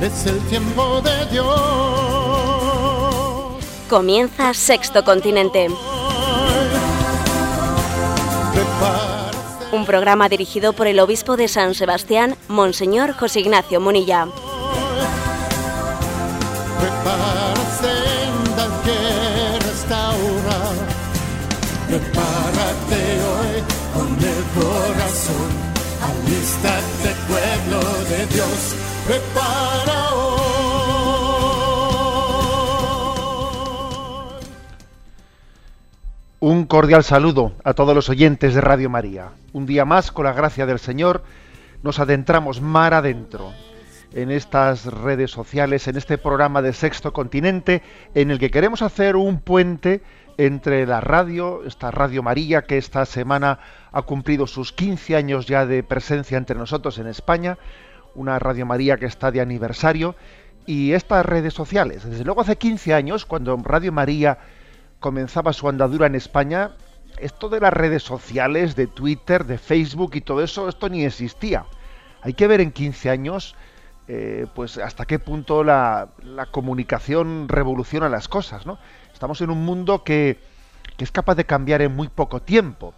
es el tiempo de Dios. Comienza Sexto Continente. Un programa dirigido por el obispo de San Sebastián, Monseñor José Ignacio Munilla. Prepárate que restaurar. Prepárate hoy con el corazón. Alístate pueblo de Dios. Prepara Un cordial saludo a todos los oyentes de Radio María. Un día más, con la gracia del Señor, nos adentramos mar adentro en estas redes sociales, en este programa de Sexto Continente, en el que queremos hacer un puente entre la radio, esta Radio María, que esta semana ha cumplido sus 15 años ya de presencia entre nosotros en España, una Radio María que está de aniversario, y estas redes sociales. Desde luego hace 15 años, cuando Radio María comenzaba su andadura en España, esto de las redes sociales, de Twitter, de Facebook y todo eso, esto ni existía. Hay que ver en 15 años, eh, pues hasta qué punto la, comunicación revoluciona las cosas, ¿no? Estamos en un mundo que, que, es capaz de cambiar en muy poco tiempo,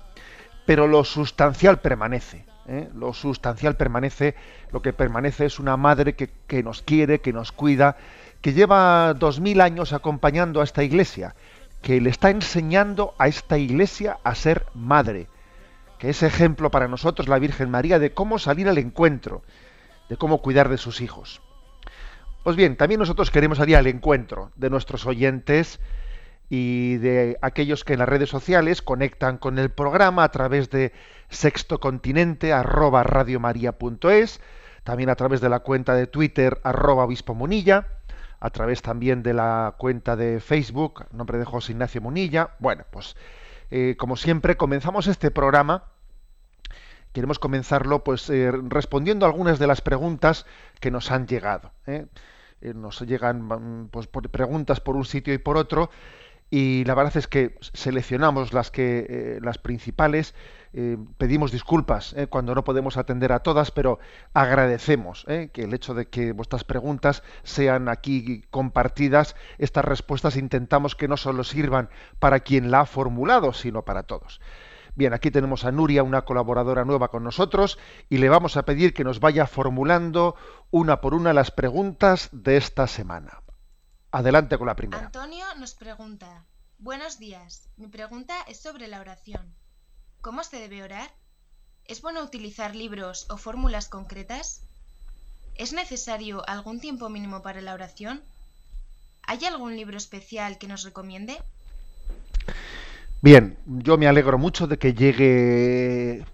pero lo sustancial permanece. ¿eh? Lo sustancial permanece, lo que permanece es una madre que, que nos quiere, que nos cuida, que lleva dos mil años acompañando a esta iglesia que le está enseñando a esta iglesia a ser madre, que es ejemplo para nosotros la Virgen María de cómo salir al encuentro, de cómo cuidar de sus hijos. Pues bien, también nosotros queremos salir al encuentro de nuestros oyentes y de aquellos que en las redes sociales conectan con el programa a través de sextocontinente arroba también a través de la cuenta de Twitter arroba obispo munilla, a través también de la cuenta de Facebook, nombre de José Ignacio Munilla. Bueno, pues eh, como siempre comenzamos este programa. Queremos comenzarlo pues eh, respondiendo a algunas de las preguntas que nos han llegado. ¿eh? nos llegan pues, por preguntas por un sitio y por otro y la verdad es que seleccionamos las que las principales eh, pedimos disculpas eh, cuando no podemos atender a todas, pero agradecemos eh, que el hecho de que vuestras preguntas sean aquí compartidas, estas respuestas intentamos que no solo sirvan para quien la ha formulado, sino para todos. Bien, aquí tenemos a Nuria, una colaboradora nueva con nosotros, y le vamos a pedir que nos vaya formulando una por una las preguntas de esta semana. Adelante con la primera. Antonio nos pregunta, buenos días, mi pregunta es sobre la oración. ¿Cómo se debe orar? ¿Es bueno utilizar libros o fórmulas concretas? ¿Es necesario algún tiempo mínimo para la oración? ¿Hay algún libro especial que nos recomiende? Bien, yo me alegro mucho de que llegue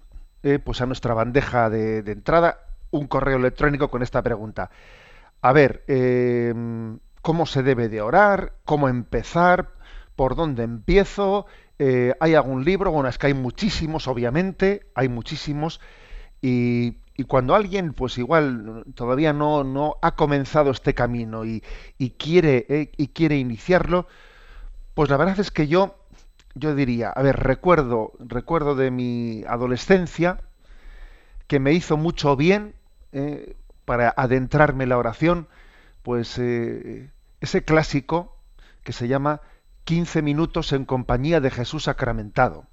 eh, pues a nuestra bandeja de, entrada un correo electrónico con esta pregunta. A ver, eh, ¿cómo se debe de orar? ¿Cómo empezar? ¿Por dónde empiezo? Eh, ¿Hay algún libro? Bueno, es que hay muchísimos, obviamente, hay muchísimos. Y, y cuando alguien, pues igual, todavía no, no ha comenzado este camino y, y quiere, eh, y quiere iniciarlo, pues la verdad es que yo, yo diría, a ver, recuerdo, recuerdo de mi adolescencia que me hizo mucho bien eh, para adentrarme en la oración, pues ese clásico que se llama 15 minutos en compañía de Jesús sacramentado,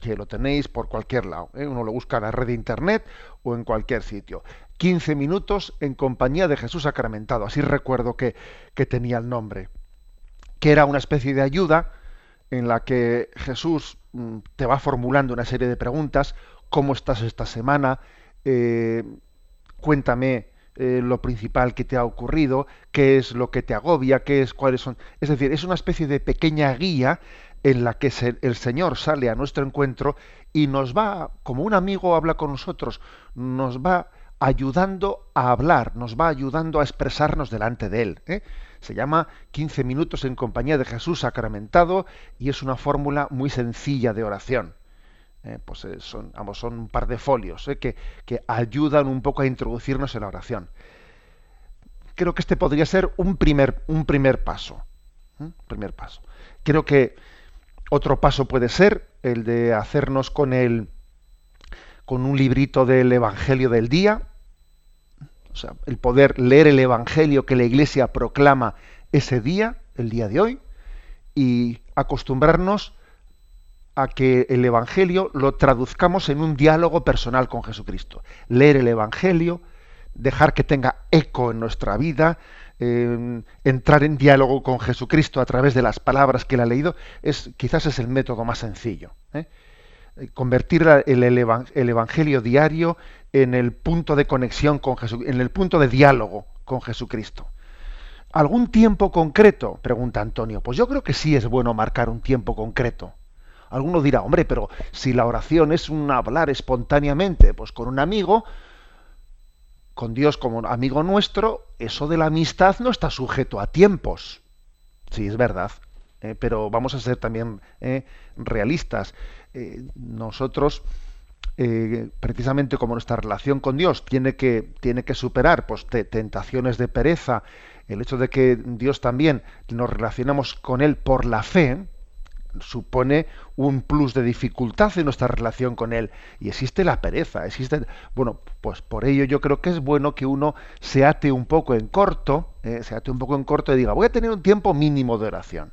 que lo tenéis por cualquier lado. ¿eh? Uno lo busca en la red de internet o en cualquier sitio. 15 minutos en compañía de Jesús sacramentado. Así recuerdo que, que tenía el nombre. Que era una especie de ayuda en la que Jesús mm, te va formulando una serie de preguntas. ¿Cómo estás esta semana? Eh, cuéntame eh, lo principal que te ha ocurrido, qué es lo que te agobia, qué es, cuáles son. Es decir, es una especie de pequeña guía en la que el Señor sale a nuestro encuentro y nos va, como un amigo habla con nosotros, nos va ayudando a hablar, nos va ayudando a expresarnos delante de Él. ¿eh? Se llama 15 minutos en compañía de Jesús sacramentado y es una fórmula muy sencilla de oración. Eh, pues eh, son, son un par de folios eh, que, que, ayudan un poco a introducirnos en la oración. Creo que este podría ser un primer, un primer paso. Primer paso. Creo que otro paso puede ser el de hacernos con el con un librito del Evangelio del día, o sea, el poder leer el Evangelio que la Iglesia proclama ese día, el día de hoy, y acostumbrarnos a que el Evangelio lo traduzcamos en un diálogo personal con Jesucristo. Leer el Evangelio, dejar que tenga eco en nuestra vida, eh, entrar en diálogo con Jesucristo a través de las palabras que él ha leído, es, quizás es el método más sencillo. ¿eh? Convertir el, el, Evangelio diario en el punto de conexión con Jesús, en el punto de diálogo con Jesucristo. ¿Algún tiempo concreto? Pregunta Antonio. Pues yo creo que sí es bueno marcar un tiempo concreto. Alguno dirá, hombre, pero si la oración es un hablar espontáneamente, pues con un amigo, con Dios como amigo nuestro, eso de la amistad no está sujeto a tiempos. Sí, es verdad, eh, pero vamos a ser también eh, realistas. Eh, nosotros, precisamente como nuestra relación con Dios tiene que, tiene que superar pues, tentaciones de pereza, el hecho de que Dios también nos relacionamos con Él por la fe, supone un plus de dificultad en nuestra relación con él. Y existe la pereza existe bueno pues por ello yo creo que es bueno que uno se ate un poco en corto eh, se ate un poco en corto y diga voy a tener un tiempo mínimo de oración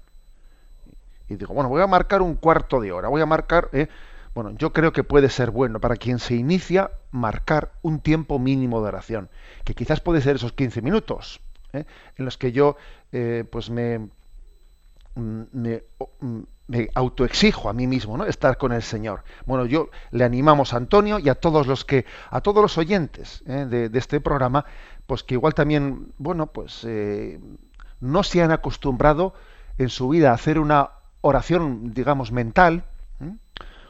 y digo bueno voy a marcar un cuarto de hora voy a marcar eh, bueno yo creo que puede ser bueno para quien se inicia marcar un tiempo mínimo de oración que quizás puede ser esos 15 minutos eh, en los que yo pues me me, me autoexijo a mí mismo, ¿no? Estar con el Señor. Bueno, yo le animamos a Antonio y a todos los que, a todos los oyentes ¿eh? de, este programa, pues que igual también, bueno, pues eh, no se han acostumbrado en su vida a hacer una oración, digamos, mental,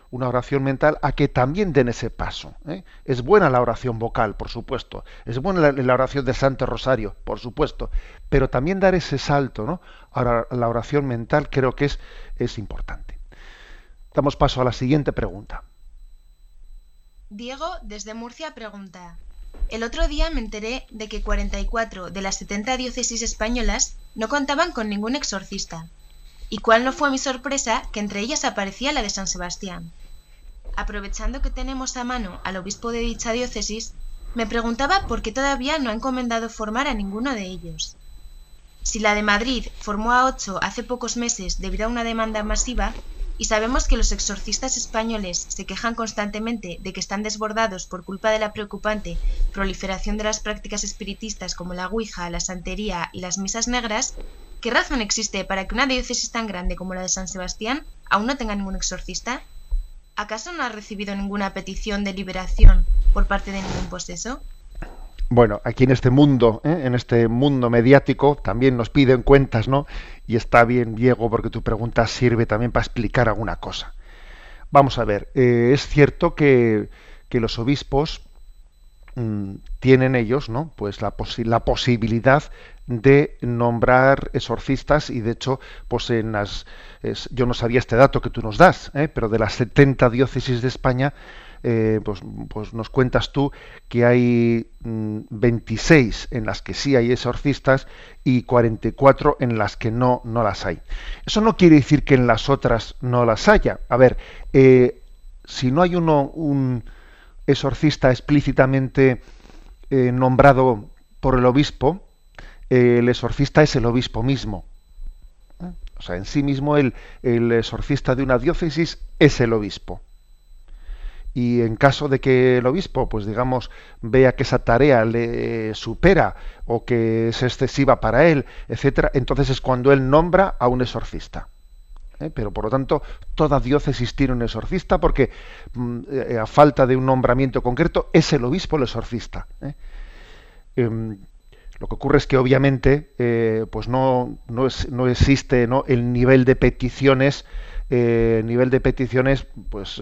una oración mental, a que también den ese paso. ¿eh? Es buena la oración vocal, por supuesto. Es buena la, oración del Santo Rosario, por supuesto. Pero también dar ese salto, ¿no? Ahora, la oración mental creo que es, es importante. Damos paso a la siguiente pregunta. Diego, desde Murcia, pregunta. El otro día me enteré de que 44 de las 70 diócesis españolas no contaban con ningún exorcista. Y cuál no fue mi sorpresa que entre ellas aparecía la de San Sebastián. Aprovechando que tenemos a mano al obispo de dicha diócesis, me preguntaba por qué todavía no ha encomendado formar a ninguno de ellos. Si la de Madrid formó a ocho hace pocos meses debido a una demanda masiva, y sabemos que los exorcistas españoles se quejan constantemente de que están desbordados por culpa de la preocupante proliferación de las prácticas espiritistas como la Ouija, la santería y las misas negras, ¿Qué razón existe para que una diócesis tan grande como la de San Sebastián aún no tenga ningún exorcista? ¿Acaso no ha recibido ninguna petición de liberación por parte de ningún poseso? Bueno, aquí en este mundo, ¿eh? en este mundo mediático, también nos piden cuentas, ¿no? Y está bien, Diego, porque tu pregunta sirve también para explicar alguna cosa. Vamos a ver, eh, es cierto que, que los obispos mm, tienen ellos, ¿no? Pues la, la posibilidad de nombrar exorcistas y de hecho pues en las yo no sabía este dato que tú nos das ¿eh? pero de las 70 diócesis de España eh, pues, pues, nos cuentas tú que hay 26 mm, en las que sí hay exorcistas y 44 en las que no no las hay eso no quiere decir que en las otras no las haya a ver eh, si no hay uno un exorcista explícitamente nombrado por el obispo el exorcista es el obispo mismo. O sea, en sí mismo el, exorcista de una diócesis es el obispo. Y en caso de que el obispo, pues digamos, vea que esa tarea le supera o que es excesiva para él, etcétera, entonces es cuando él nombra a un exorcista. ¿Eh? Pero por lo tanto, toda diócesis tiene un exorcista porque mm, eh, a falta de un nombramiento concreto es el obispo el exorcista. ¿eh? Lo que ocurre es que obviamente eh, pues no, no, es, no existe ¿no? el nivel de peticiones, eh, nivel de peticiones pues,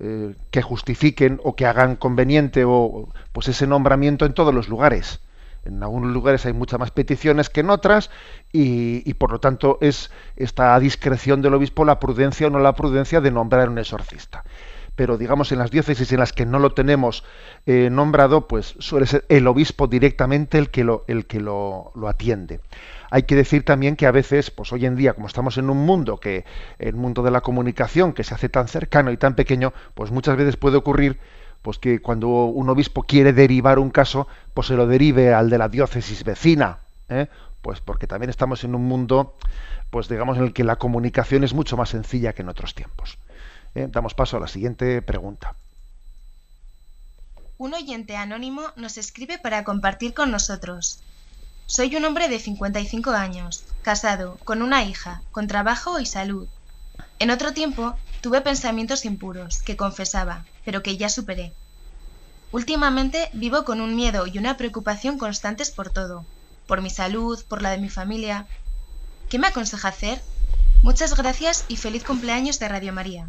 eh, que justifiquen o que hagan conveniente o, pues ese nombramiento en todos los lugares. En algunos lugares hay muchas más peticiones que en otras y, por lo tanto es esta discreción del obispo la prudencia o no la prudencia de nombrar un exorcista. Pero digamos en las diócesis en las que no lo tenemos eh, nombrado, pues suele ser el obispo directamente el que lo, el que lo, lo atiende. Hay que decir también que a veces, pues hoy en día, como estamos en un mundo que, el mundo de la comunicación, que se hace tan cercano y tan pequeño, pues muchas veces puede ocurrir pues que cuando un obispo quiere derivar un caso, pues se lo derive al de la diócesis vecina, ¿eh? pues porque también estamos en un mundo, pues digamos, en el que la comunicación es mucho más sencilla que en otros tiempos. ¿Eh? Damos paso a la siguiente pregunta. Un oyente anónimo nos escribe para compartir con nosotros. Soy un hombre de 55 años, casado, con una hija, con trabajo y salud. En otro tiempo tuve pensamientos impuros, que confesaba, pero que ya superé. Últimamente vivo con un miedo y una preocupación constantes por todo, por mi salud, por la de mi familia. ¿Qué me aconseja hacer? Muchas gracias y feliz cumpleaños de Radio María.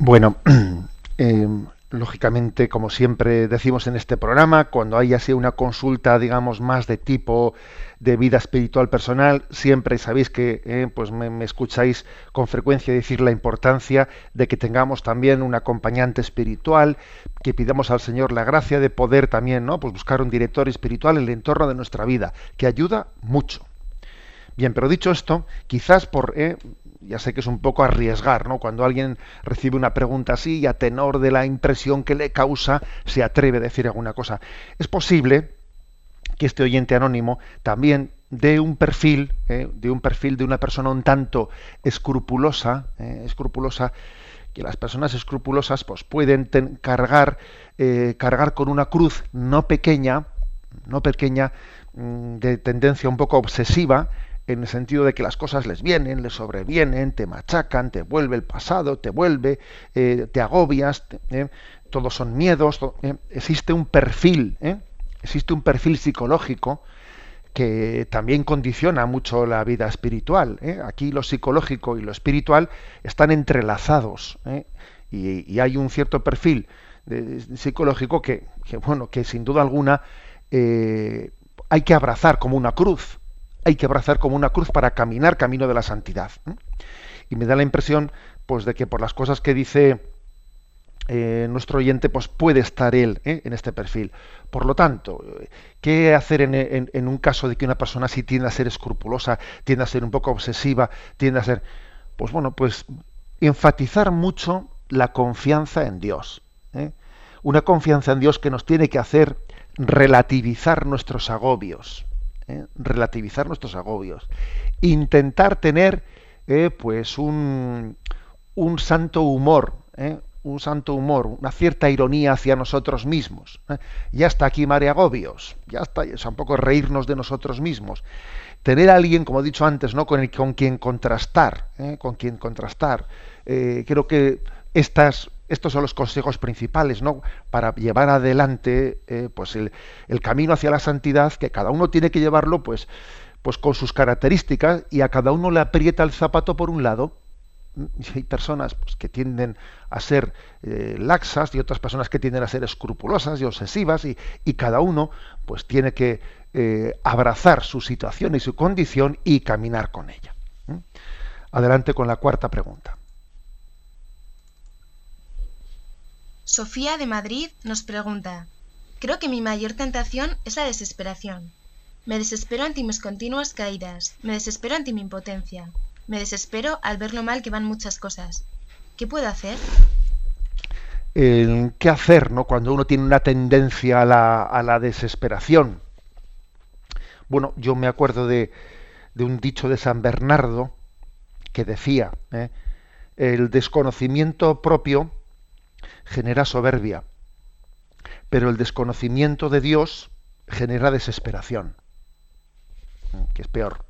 Bueno, eh, lógicamente, como siempre decimos en este programa, cuando hay así una consulta, digamos, más de tipo de vida espiritual personal, siempre sabéis que eh, pues me, escucháis con frecuencia decir la importancia de que tengamos también un acompañante espiritual, que pidamos al Señor la gracia de poder también, ¿no? Pues buscar un director espiritual en el entorno de nuestra vida, que ayuda mucho. Bien, pero dicho esto, quizás por, eh, ya sé que es un poco arriesgar, ¿no? Cuando alguien recibe una pregunta así y a tenor de la impresión que le causa se atreve a decir alguna cosa. Es posible que este oyente anónimo también dé un perfil, ¿eh? de un perfil de una persona un tanto escrupulosa, ¿eh? escrupulosa, que las personas escrupulosas pues pueden cargar, eh, cargar con una cruz no pequeña, no pequeña, mm, de tendencia un poco obsesiva, en el sentido de que las cosas les vienen, les sobrevienen, te machacan, te vuelve el pasado, te vuelve, eh, te agobias, eh, todos son miedos, eh, existe un perfil, existe un perfil psicológico que también condiciona mucho la vida espiritual. Aquí lo psicológico y lo espiritual están entrelazados y, hay un cierto perfil psicológico que, bueno, que sin duda alguna hay que abrazar como una cruz hay que abrazar como una cruz para caminar camino de la santidad. Y me da la impresión, pues, de que por las cosas que dice eh, nuestro oyente, pues puede estar él ¿eh? en este perfil. Por lo tanto, ¿qué hacer en, un caso de que una persona así tienda a ser escrupulosa, tienda a ser un poco obsesiva, tienda a ser, pues bueno, pues enfatizar mucho la confianza en Dios. ¿eh? Una confianza en Dios que nos tiene que hacer relativizar nuestros agobios. ¿Eh? relativizar nuestros agobios, intentar tener eh, pues un, un, santo humor, ¿eh? un santo humor, una cierta ironía hacia nosotros mismos. Ya está aquí mare agobios, ya está, es un poco reírnos de nosotros mismos. Tener a alguien, como he dicho antes, ¿no? con, con quien contrastar, con quien contrastar. creo que estas estos son los consejos principales, ¿no? Para llevar adelante, eh, pues el, camino hacia la santidad, que cada uno tiene que llevarlo, pues, pues con sus características y a cada uno le aprieta el zapato por un lado. Y hay personas pues, que tienden a ser eh, laxas y otras personas que tienden a ser escrupulosas y obsesivas y, cada uno pues tiene que eh, abrazar su situación y su condición y caminar con ella. Adelante con la cuarta pregunta. Sofía de Madrid nos pregunta, creo que mi mayor tentación es la desesperación. Me desespero ante mis continuas caídas, me desespero ante mi impotencia, me desespero al ver lo mal que van muchas cosas. ¿Qué puedo hacer? ¿Qué hacer ¿no? cuando uno tiene una tendencia a la, desesperación? Bueno, yo me acuerdo de, un dicho de San Bernardo que decía, ¿eh? el desconocimiento propio genera soberbia, pero el desconocimiento de Dios genera desesperación, que es peor.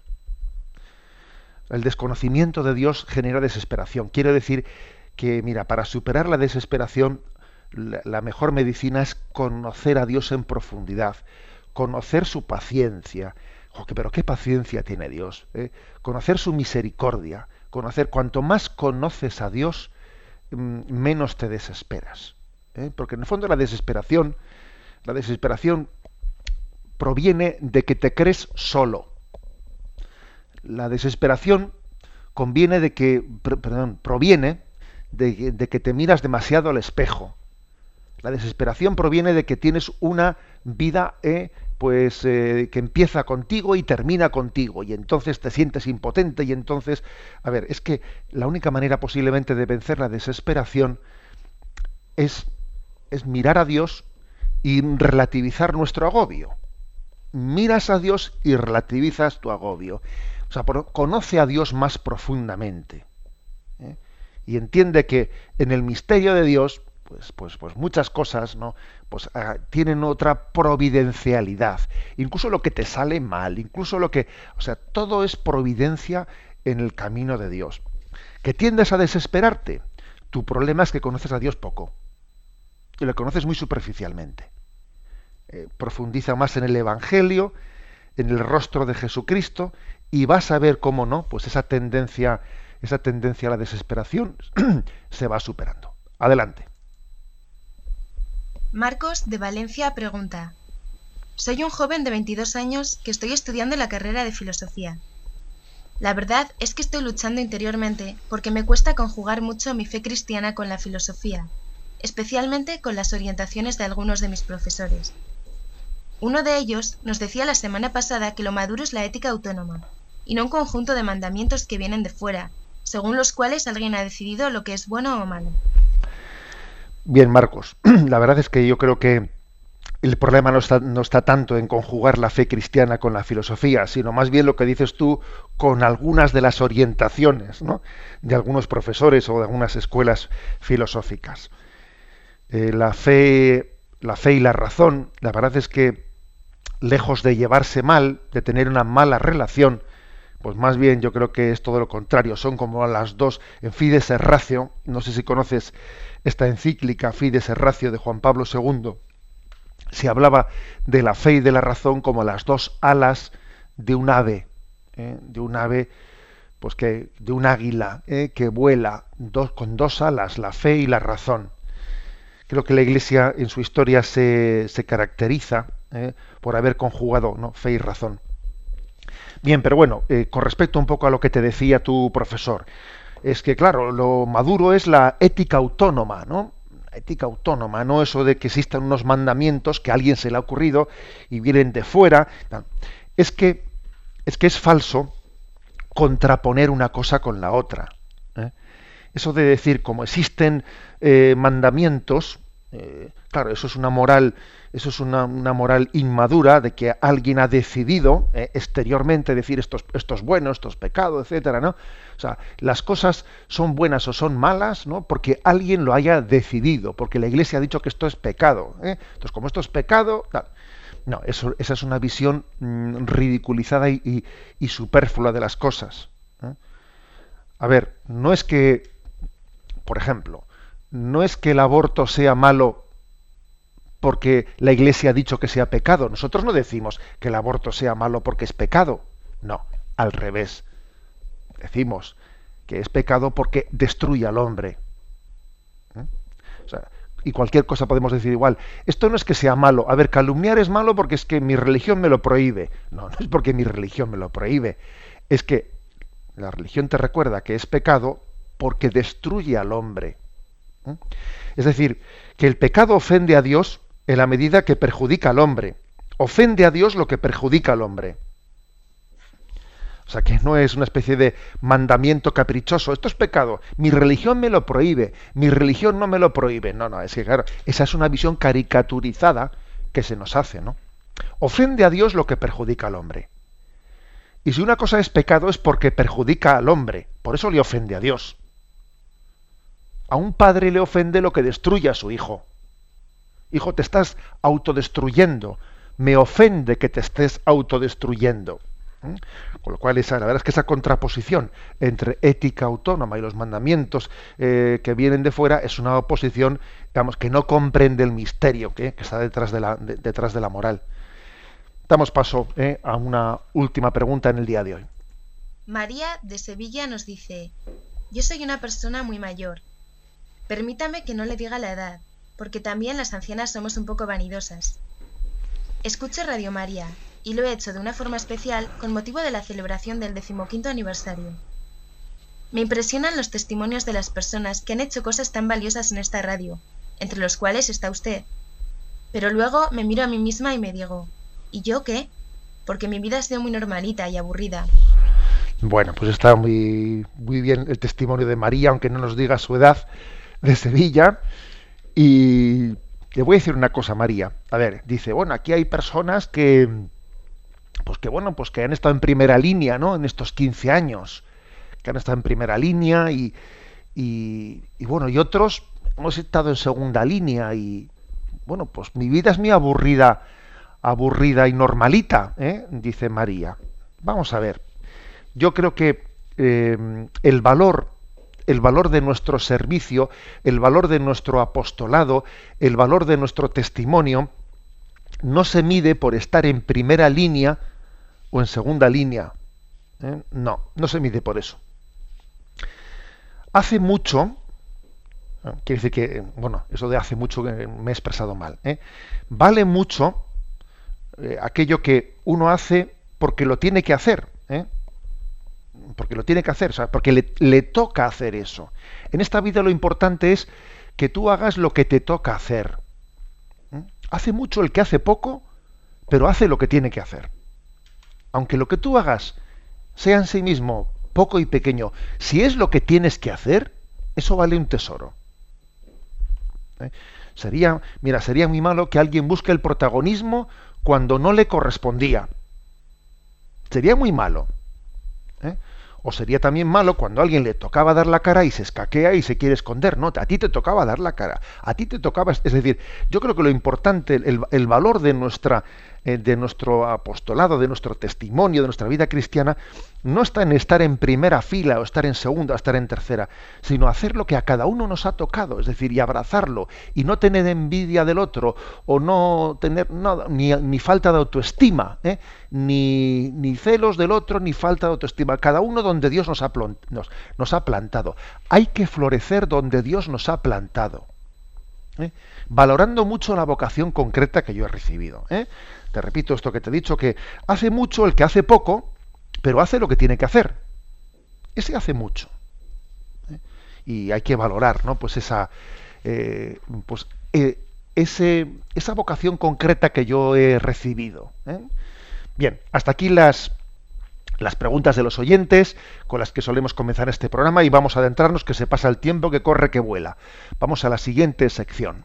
El desconocimiento de Dios genera desesperación. Quiero decir que, mira, para superar la desesperación, la, mejor medicina es conocer a Dios en profundidad, conocer su paciencia. pero qué paciencia tiene Dios. ¿eh? Conocer su misericordia, conocer cuanto más conoces a Dios, Mm, menos te desesperas. ¿eh? Porque en el fondo la desesperación, la desesperación proviene de que te crees solo. La desesperación conviene de que, perdón, proviene de, que te miras demasiado al espejo. La desesperación proviene de que tienes una vida eh, pues eh, que empieza contigo y termina contigo y entonces te sientes impotente y entonces a ver es que la única manera posiblemente de vencer la desesperación es es mirar a Dios y relativizar nuestro agobio miras a Dios y relativizas tu agobio o sea conoce a Dios más profundamente ¿eh? y entiende que en el misterio de Dios pues, pues, pues muchas cosas, ¿no? Pues ah, tienen otra providencialidad. Incluso lo que te sale mal, incluso lo que, o sea, todo es providencia en el camino de Dios. Que tiendes a desesperarte. Tu problema es que conoces a Dios poco. Y lo conoces muy superficialmente. Eh, profundiza más en el Evangelio, en el rostro de Jesucristo, y vas a ver cómo no, pues esa tendencia, esa tendencia a la desesperación se va superando. Adelante. Marcos de Valencia pregunta: Soy un joven de 22 años que estoy estudiando la carrera de filosofía. La verdad es que estoy luchando interiormente porque me cuesta conjugar mucho mi fe cristiana con la filosofía, especialmente con las orientaciones de algunos de mis profesores. Uno de ellos nos decía la semana pasada que lo maduro es la ética autónoma, y no un conjunto de mandamientos que vienen de fuera, según los cuales alguien ha decidido lo que es bueno o malo. Bien, Marcos, la verdad es que yo creo que el problema no está, no está, tanto en conjugar la fe cristiana con la filosofía, sino más bien lo que dices tú con algunas de las orientaciones de algunos profesores o de algunas escuelas filosóficas. Eh, la, fe, la fe y la razón, la verdad es que lejos de llevarse mal, de tener una mala relación, pues más bien yo creo que es todo lo contrario, son como las dos en Fides Ratio, no sé si conoces esta encíclica Fides Ratio de Juan Pablo II, se hablaba de la fe y de la razón como las dos alas de un ave, ¿eh? de un ave, pues que de un águila ¿eh? que vuela con dos alas, la fe y la razón. Creo que la Iglesia en su historia se, se caracteriza ¿eh? por haber conjugado ¿no? fe y razón. Bien, pero bueno, con respecto un poco a lo que te decía tu profesor, es que, claro, lo maduro es la ética autónoma, ¿no? ética autónoma, no eso de que existan unos mandamientos que a alguien se le ha ocurrido y vienen de fuera. Es que es que es falso contraponer una cosa con la otra. ¿eh? Eso de decir, como existen eh, mandamientos, eh, claro, eso es una moral, eso es una, moral inmadura de que alguien ha decidido exteriormente decir esto, esto es bueno, esto es pecado, etcétera, ¿no? O sea, las cosas son buenas o son malas, ¿no? Porque alguien lo haya decidido, porque la Iglesia ha dicho que esto es pecado. ¿eh? Entonces, como esto es pecado, no, eso, esa es una visión mm, ridiculizada y, superflua de las cosas. ¿eh? A ver, no es que, por ejemplo, no es que el aborto sea malo porque la Iglesia ha dicho que sea pecado. Nosotros no decimos que el aborto sea malo porque es pecado. No, al revés decimos que es pecado porque destruye al hombre. ¿Eh? y cualquier cosa podemos decir igual. Esto no es que sea malo. A ver, calumniar es malo porque es que mi religión me lo prohíbe. No, no es porque mi religión me lo prohíbe. Es que la religión te recuerda que es pecado porque destruye al hombre. ¿Eh? Es decir, que el pecado ofende a Dios en la medida que perjudica al hombre. Ofende a Dios lo que perjudica al hombre. O sea, que no es una especie de mandamiento caprichoso. Esto es pecado. Mi religión me lo prohíbe. Mi religión no me lo prohíbe. No, no, es que claro, esa es una visión caricaturizada que se nos hace, ¿no? Ofende a Dios lo que perjudica al hombre. Y si una cosa es pecado es porque perjudica al hombre. Por eso le ofende a Dios. A un padre le ofende lo que destruye a su hijo. Hijo, te estás autodestruyendo. Me ofende que te estés autodestruyendo. ¿eh? Con lo cual, esa, la verdad es que esa contraposición entre ética autónoma y los mandamientos eh, que vienen de fuera es una oposición, digamos, que no comprende el misterio que, está detrás de, la, detrás de la moral. Damos paso eh, a una última pregunta en el día de hoy. María de Sevilla nos dice, yo soy una persona muy mayor. Permítame que no le diga la edad, porque también las ancianas somos un poco vanidosas. Escucho Radio María y lo he hecho de una forma especial con motivo de la celebración del decimoquinto aniversario. Me impresionan los testimonios de las personas que han hecho cosas tan valiosas en esta radio, entre los cuales está usted. Pero luego me miro a mí misma y me digo, ¿y yo qué? Porque mi vida ha sido muy normalita y aburrida. Bueno, pues está muy, muy bien el testimonio de María, aunque no nos diga su edad, de Sevilla. Y le voy a decir una cosa, María. A ver, dice, bueno, aquí hay personas que, pues que bueno, pues que han estado en primera línea, ¿no? En estos 15 años, que han estado en primera línea y, y, y bueno, y otros hemos estado en segunda línea y, bueno, pues mi vida es muy aburrida, aburrida y normalita, ¿eh? dice María. Vamos a ver. Yo creo que eh, el valor el valor de nuestro servicio, el valor de nuestro apostolado, el valor de nuestro testimonio, no se mide por estar en primera línea o en segunda línea. ¿eh? No, no se mide por eso. Hace mucho, ¿eh? quiere decir que, bueno, eso de hace mucho que me he expresado mal, ¿eh? vale mucho aquello que uno hace porque lo tiene que hacer porque lo tiene que hacer, porque le, toca hacer eso. En esta vida lo importante es que tú hagas lo que te toca hacer. ¿Mm? Hace mucho el que hace poco, pero hace lo que tiene que hacer. Aunque lo que tú hagas sea en sí mismo poco y pequeño, si es lo que tienes que hacer, eso vale un tesoro. ¿Eh? Sería, mira, sería muy malo que alguien busque el protagonismo cuando no le correspondía. Sería muy malo. O sería también malo cuando a alguien le tocaba dar la cara y se escaquea y se quiere esconder. No, a ti te tocaba dar la cara. A ti te tocaba. Es decir, yo creo que lo importante, el, valor de, nuestra, de nuestro apostolado, de nuestro testimonio, de nuestra vida cristiana, no está en estar en primera fila o estar en segunda o estar en tercera, sino hacer lo que a cada uno nos ha tocado. Es decir, y abrazarlo y no tener envidia del otro o no tener nada, ni, falta de autoestima. ¿eh? ni, ni, celos del otro, ni falta de autoestima. Cada uno donde Dios nos ha, nos, ha plantado. Hay que florecer donde Dios nos ha plantado. ¿eh? Valorando mucho la vocación concreta que yo he recibido. ¿eh? Te repito esto que te he dicho, que hace mucho el que hace poco, pero hace lo que tiene que hacer. Ese hace mucho. ¿eh? Y hay que valorar, ¿no? Pues esa, pues, ese, esa vocación concreta que yo he recibido. Bien, hasta aquí las, las preguntas de los oyentes con las que solemos comenzar este programa y vamos a adentrarnos que se pasa el tiempo que corre que vuela. Vamos a la siguiente sección.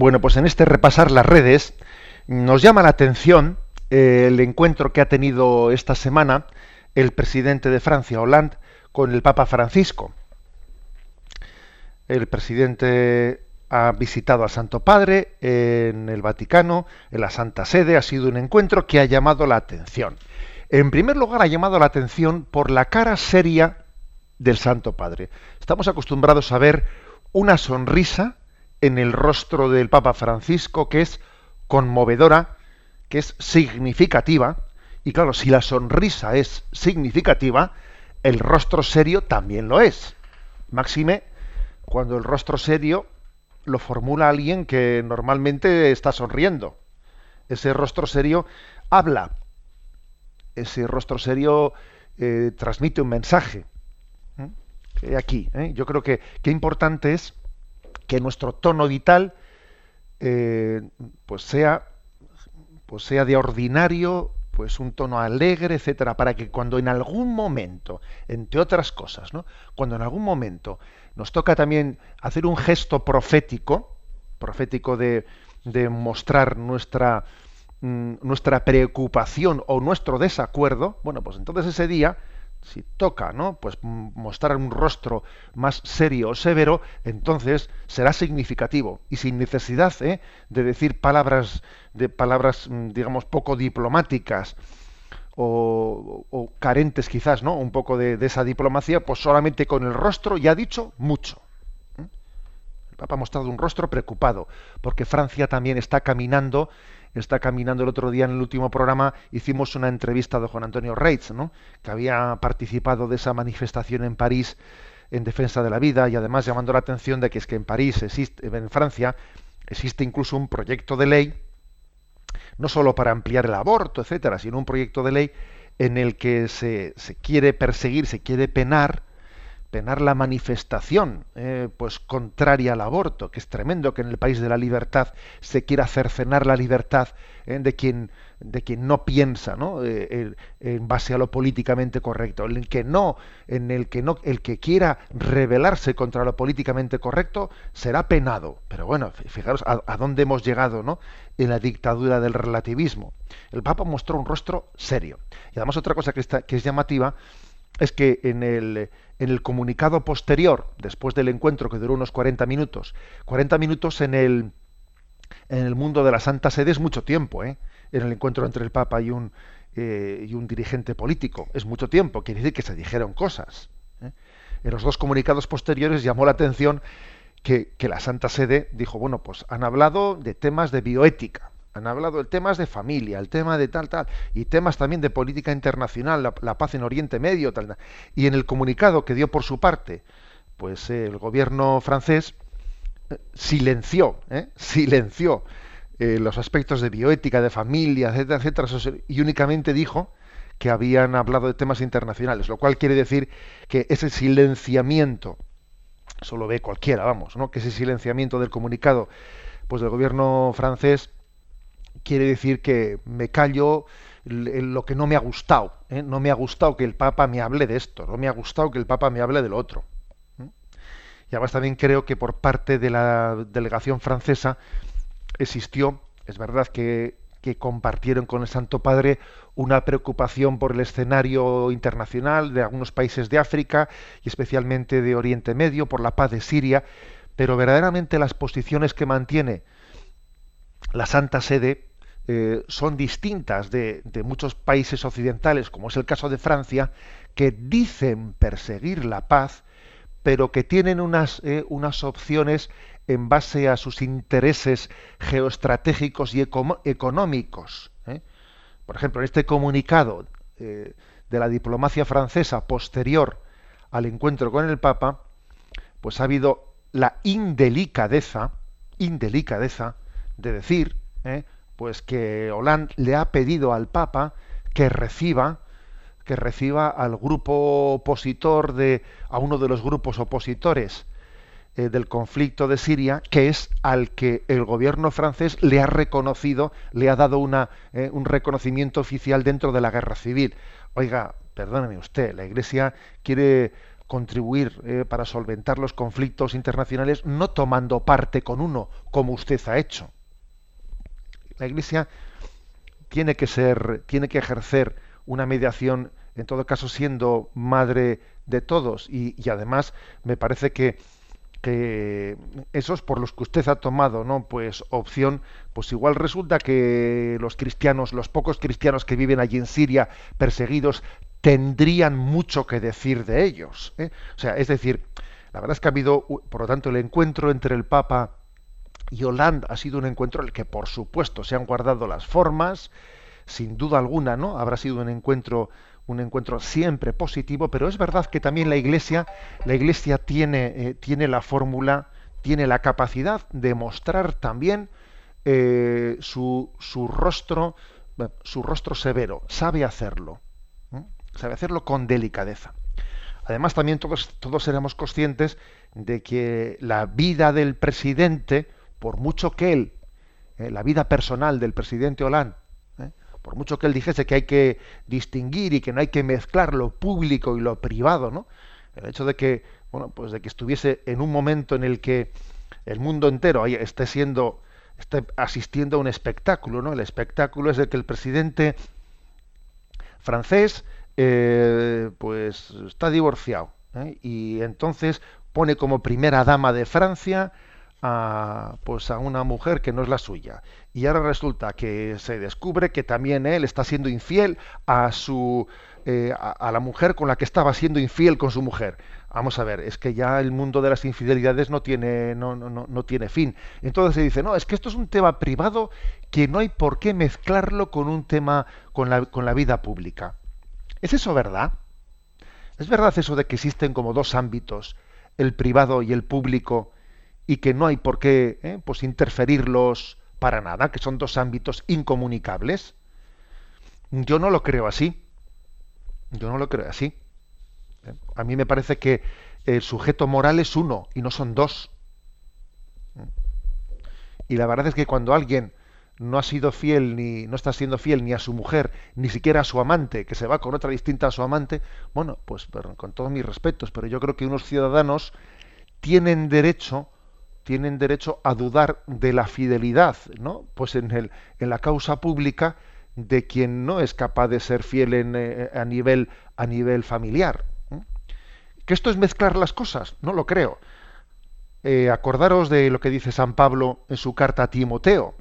Bueno, pues en este repasar las redes nos llama la atención eh, el encuentro que ha tenido esta semana el presidente de Francia, Hollande, con el Papa Francisco. El presidente ha visitado al Santo Padre en el Vaticano, en la Santa Sede. Ha sido un encuentro que ha llamado la atención. En primer lugar, ha llamado la atención por la cara seria del Santo Padre. Estamos acostumbrados a ver una sonrisa en el rostro del Papa Francisco que es conmovedora, que es significativa, y claro, si la sonrisa es significativa, el rostro serio también lo es. Máxime, cuando el rostro serio lo formula alguien que normalmente está sonriendo. Ese rostro serio habla. Ese rostro serio eh, transmite un mensaje. ¿eh? Aquí, yo creo que qué importante es que nuestro tono vital eh, pues sea pues sea de ordinario pues un tono alegre, etcétera, para que cuando en algún momento, entre otras cosas, ¿no? cuando en algún momento nos toca también hacer un gesto profético, profético de, de mostrar nuestra, mm, nuestra preocupación o nuestro desacuerdo, bueno, pues entonces ese día si toca, ¿no? Pues mostrar un rostro más serio o severo, entonces será significativo y sin necesidad ¿eh? de decir palabras, de palabras, mm, digamos, poco diplomáticas o, carentes quizás, ¿no? Un poco de, esa diplomacia, pues solamente con el rostro ya ha dicho mucho. ¿eh? El Papa ha mostrado un rostro preocupado porque Francia también está caminando está caminando el otro día en el último programa, hicimos una entrevista de Juan Antonio Reitz, ¿no? que había participado de esa manifestación en París en defensa de la vida y además llamando la atención de que es que en París existe, en Francia, existe incluso un proyecto de ley, no solo para ampliar el aborto, etcétera, sino un proyecto de ley en el que se, se quiere perseguir, se quiere penar penar la manifestación eh, pues contraria al aborto, que es tremendo que en el país de la libertad se quiera cercenar la libertad eh, de quien de quien no piensa ¿no? Eh, en base a lo políticamente correcto, en el que no, en el que no, el que quiera rebelarse contra lo políticamente correcto será penado. Pero bueno, fijaros a, dónde hemos llegado ¿no? en la dictadura del relativismo. El Papa mostró un rostro serio. Y además otra cosa que, está, que es llamativa es que en el, en el comunicado posterior, después del encuentro que duró unos 40 minutos, 40 minutos en el, en el mundo de la Santa Sede es mucho tiempo, ¿eh? en el encuentro entre el Papa y un, eh, y un dirigente político. Es mucho tiempo, quiere decir que se dijeron cosas. ¿eh? En los dos comunicados posteriores llamó la atención que, que, la Santa Sede dijo, bueno, pues han hablado de temas de bioética han hablado de temas de familia, el tema de tal, tal, y temas también de política internacional, la, paz en Oriente Medio, tal, Y en el comunicado que dio por su parte, pues eh, el gobierno francés eh, silenció, ¿eh? silenció los aspectos de bioética, de familia, etcétera, etcétera, y únicamente dijo que habían hablado de temas internacionales, lo cual quiere decir que ese silenciamiento, eso lo ve cualquiera, vamos, ¿no? que ese silenciamiento del comunicado pues del gobierno francés quiere decir que me callo lo que no me ha gustado. ¿eh? No me ha gustado que el Papa me hable de esto, no me ha gustado que el Papa me hable del otro. Y además también creo que por parte de la delegación francesa existió, es verdad que, que compartieron con el Santo Padre una preocupación por el escenario internacional de algunos países de África y especialmente de Oriente Medio, por la paz de Siria, pero verdaderamente las posiciones que mantiene la Santa Sede eh, son distintas de, muchos países occidentales, como es el caso de Francia, que dicen perseguir la paz, pero que tienen unas, eh, unas opciones en base a sus intereses geoestratégicos y económicos. ¿eh? Por ejemplo, en este comunicado de la diplomacia francesa posterior al encuentro con el Papa, pues ha habido la indelicadeza, indelicadeza de decir. Pues que Hollande le ha pedido al Papa que reciba que reciba al grupo opositor de a uno de los grupos opositores eh, del conflicto de Siria, que es al que el gobierno francés le ha reconocido, le ha dado una, eh, un reconocimiento oficial dentro de la guerra civil. Oiga, perdóneme usted, la Iglesia quiere contribuir para solventar los conflictos internacionales no tomando parte con uno, como usted ha hecho. La Iglesia tiene que ser, tiene que ejercer una mediación, en todo caso siendo madre de todos. Y, además me parece que, esos por los que usted ha tomado, ¿no? Pues opción, pues igual resulta que los cristianos, los pocos cristianos que viven allí en Siria perseguidos, tendrían mucho que decir de ellos. ¿eh? O sea, es decir, la verdad es que ha habido, por lo tanto, el encuentro entre el Papa y Hollande ha sido un encuentro en el que, por supuesto, se han guardado las formas, sin duda alguna, ¿no? Habrá sido un encuentro, un encuentro siempre positivo, pero es verdad que también la Iglesia, la Iglesia tiene, eh, tiene la fórmula, tiene la capacidad de mostrar también eh, su, su, rostro, su rostro severo, sabe hacerlo, sabe hacerlo con delicadeza. Además, también todos, todos seremos conscientes de que la vida del presidente, por mucho que él, eh, la vida personal del presidente Hollande, eh, por mucho que él dijese que hay que distinguir y que no hay que mezclar lo público y lo privado, ¿no? El hecho de que, bueno, pues de que estuviese en un momento en el que el mundo entero esté siendo, esté asistiendo a un espectáculo, ¿no? El espectáculo es de que el presidente francés, eh, pues está divorciado, y entonces pone como primera dama de Francia a, pues a una mujer que no es la suya. Y ahora resulta que se descubre que también él está siendo infiel a su eh, a, la mujer con la que estaba siendo infiel con su mujer. Vamos a ver, es que ya el mundo de las infidelidades no tiene, no, no, no, tiene fin. Entonces se dice, no, es que esto es un tema privado que no hay por qué mezclarlo con un tema, con la, con la vida pública. ¿Es eso verdad? ¿Es verdad eso de que existen como dos ámbitos, el privado y el público, y que no hay por qué eh, pues interferirlos para nada, que son dos ámbitos incomunicables? Yo no lo creo así. Yo no lo creo así. ¿Eh? A mí me parece que el sujeto moral es uno y no son dos. Y la verdad es que cuando alguien no ha sido fiel ni no está siendo fiel ni a su mujer, ni siquiera a su amante, que se va con otra distinta a su amante, bueno, pues con todos mis respetos, pero yo creo que unos ciudadanos tienen derecho tienen derecho a dudar de la fidelidad, ¿no? Pues en el en la causa pública de quien no es capaz de ser fiel en, eh, a, nivel, a nivel familiar. ¿Que esto es mezclar las cosas? No lo creo. Eh, acordaros de lo que dice San Pablo en su carta a Timoteo.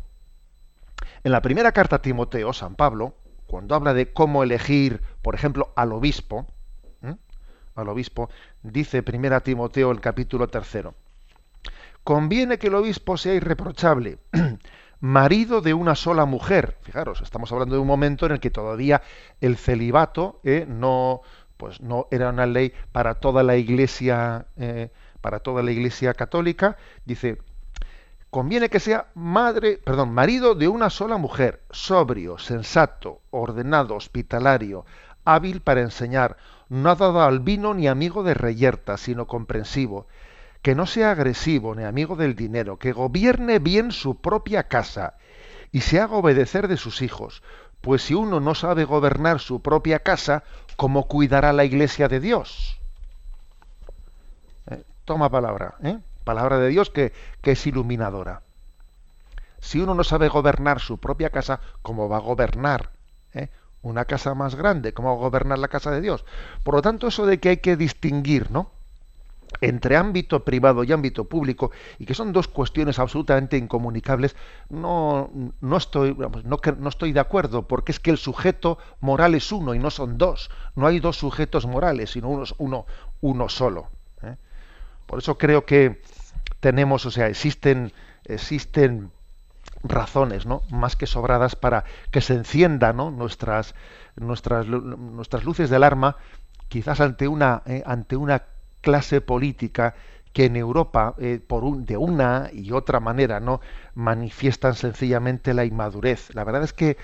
En la primera carta a Timoteo, San Pablo, cuando habla de cómo elegir, por ejemplo, al obispo, al obispo, dice primera Timoteo el capítulo tercero. Conviene que el obispo sea irreprochable, marido de una sola mujer. Fijaros, estamos hablando de un momento en el que todavía el celibato eh, no, pues no era una ley para toda la iglesia, eh, para toda la iglesia católica. Dice, conviene que sea madre, perdón, marido de una sola mujer, sobrio, sensato, ordenado, hospitalario, hábil para enseñar, no dado al vino ni amigo de reyerta, sino comprensivo que no sea agresivo ni amigo del dinero, que gobierne bien su propia casa y se haga obedecer de sus hijos, pues si uno no sabe gobernar su propia casa, ¿cómo cuidará la iglesia de Dios? Eh, toma palabra, ¿eh? palabra de Dios que, que es iluminadora. Si uno no sabe gobernar su propia casa, ¿cómo va a gobernar ¿eh? una casa más grande? ¿Cómo va a gobernar la casa de Dios? Por lo tanto, eso de que hay que distinguir, ¿no? Entre ámbito privado y ámbito público y que son dos cuestiones absolutamente incomunicables, no, no, estoy, no, no, estoy de acuerdo, porque es que el sujeto moral es uno y no son dos. No hay dos sujetos morales, sino uno, uno, uno solo. ¿eh? Por eso creo que tenemos, o sea, existen, existen razones ¿no? más que sobradas para que se enciendan ¿no? nuestras, nuestras, nuestras luces de alarma quizás ante una, eh, ante una clase política que en Europa eh, por un, de una y otra manera no manifiestan sencillamente la inmadurez. La verdad es que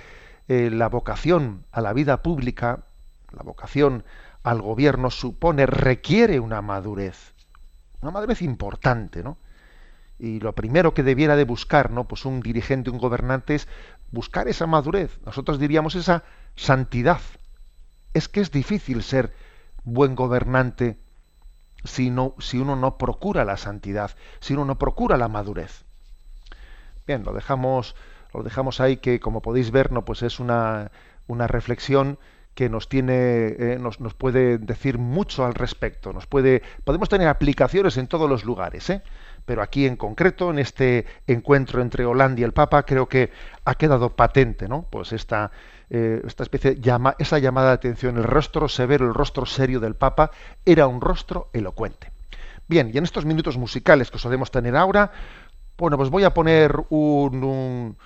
eh, la vocación a la vida pública, la vocación al gobierno supone, requiere una madurez, una madurez importante, ¿no? Y lo primero que debiera de buscar, ¿no? Pues un dirigente, un gobernante es buscar esa madurez. Nosotros diríamos esa santidad. Es que es difícil ser buen gobernante si, si uno no procura la santidad, si uno no procura la madurez. Bien, lo dejamos, lo dejamos ahí que como podéis ver, no, pues es una, una reflexión que nos tiene, eh, nos, nos, puede decir mucho al respecto. Nos puede, podemos tener aplicaciones en todos los lugares, ¿eh? pero aquí en concreto, en este encuentro entre Holanda y el Papa, creo que ha quedado patente, ¿no? Pues esta, eh, esta especie llama, esa llamada de atención, el rostro severo, el rostro serio del Papa, era un rostro elocuente. Bien, y en estos minutos musicales que solemos tener ahora, bueno, pues voy a poner un,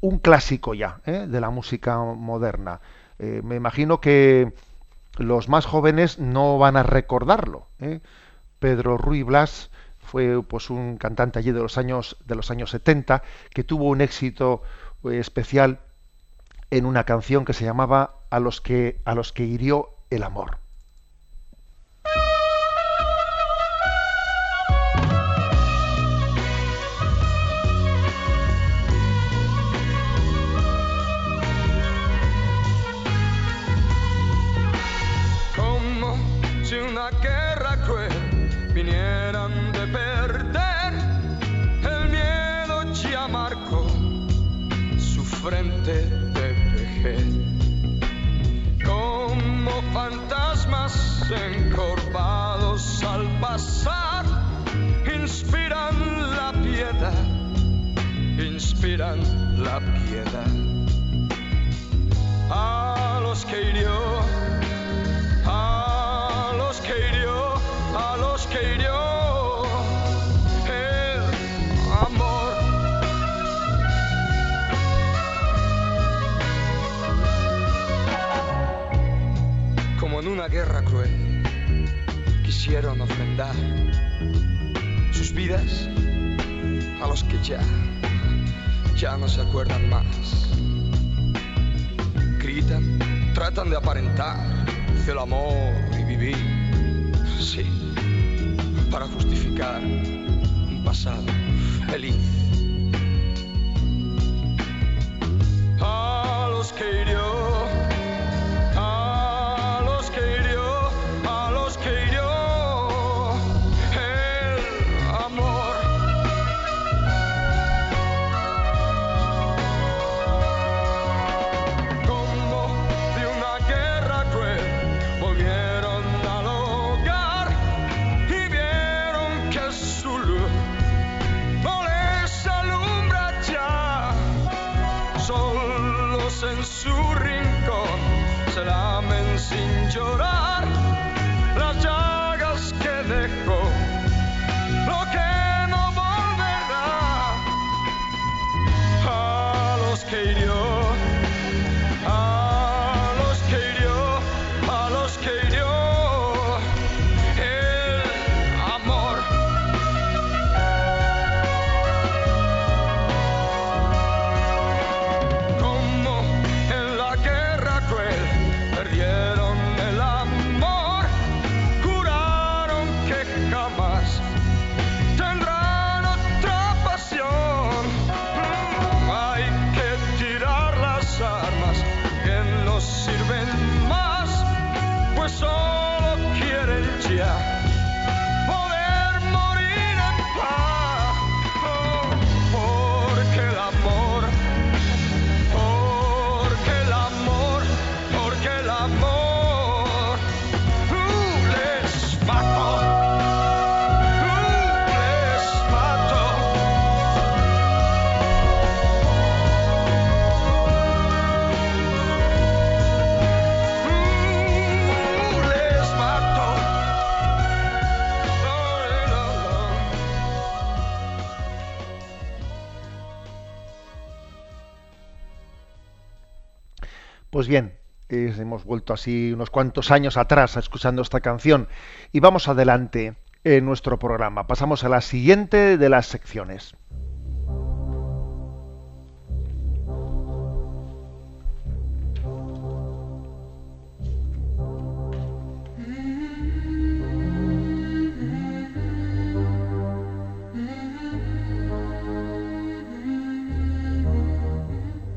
un, clásico ya ¿eh? de la música moderna. Eh, me imagino que los más jóvenes no van a recordarlo. Pedro Ruy Blas fue pues un cantante allí de los años de los años 70 que tuvo un éxito especial en una canción que se llamaba A los que, a los que hirió el amor. Como si una guerra cruel vinieran encorvados al pasar, inspiran la piedad, inspiran la piedad. A los que hirió, a los que hirió, a los que hirió. Una guerra ofrendar sus vidas a los que ya, ya no se acuerdan más. Gritan, tratan de aparentar el amor y vivir, sí, para justificar un pasado feliz. A los que hirió, a Pues bien, eh, hemos vuelto así unos cuantos años atrás escuchando esta canción y vamos adelante en nuestro programa. Pasamos a la siguiente de las secciones.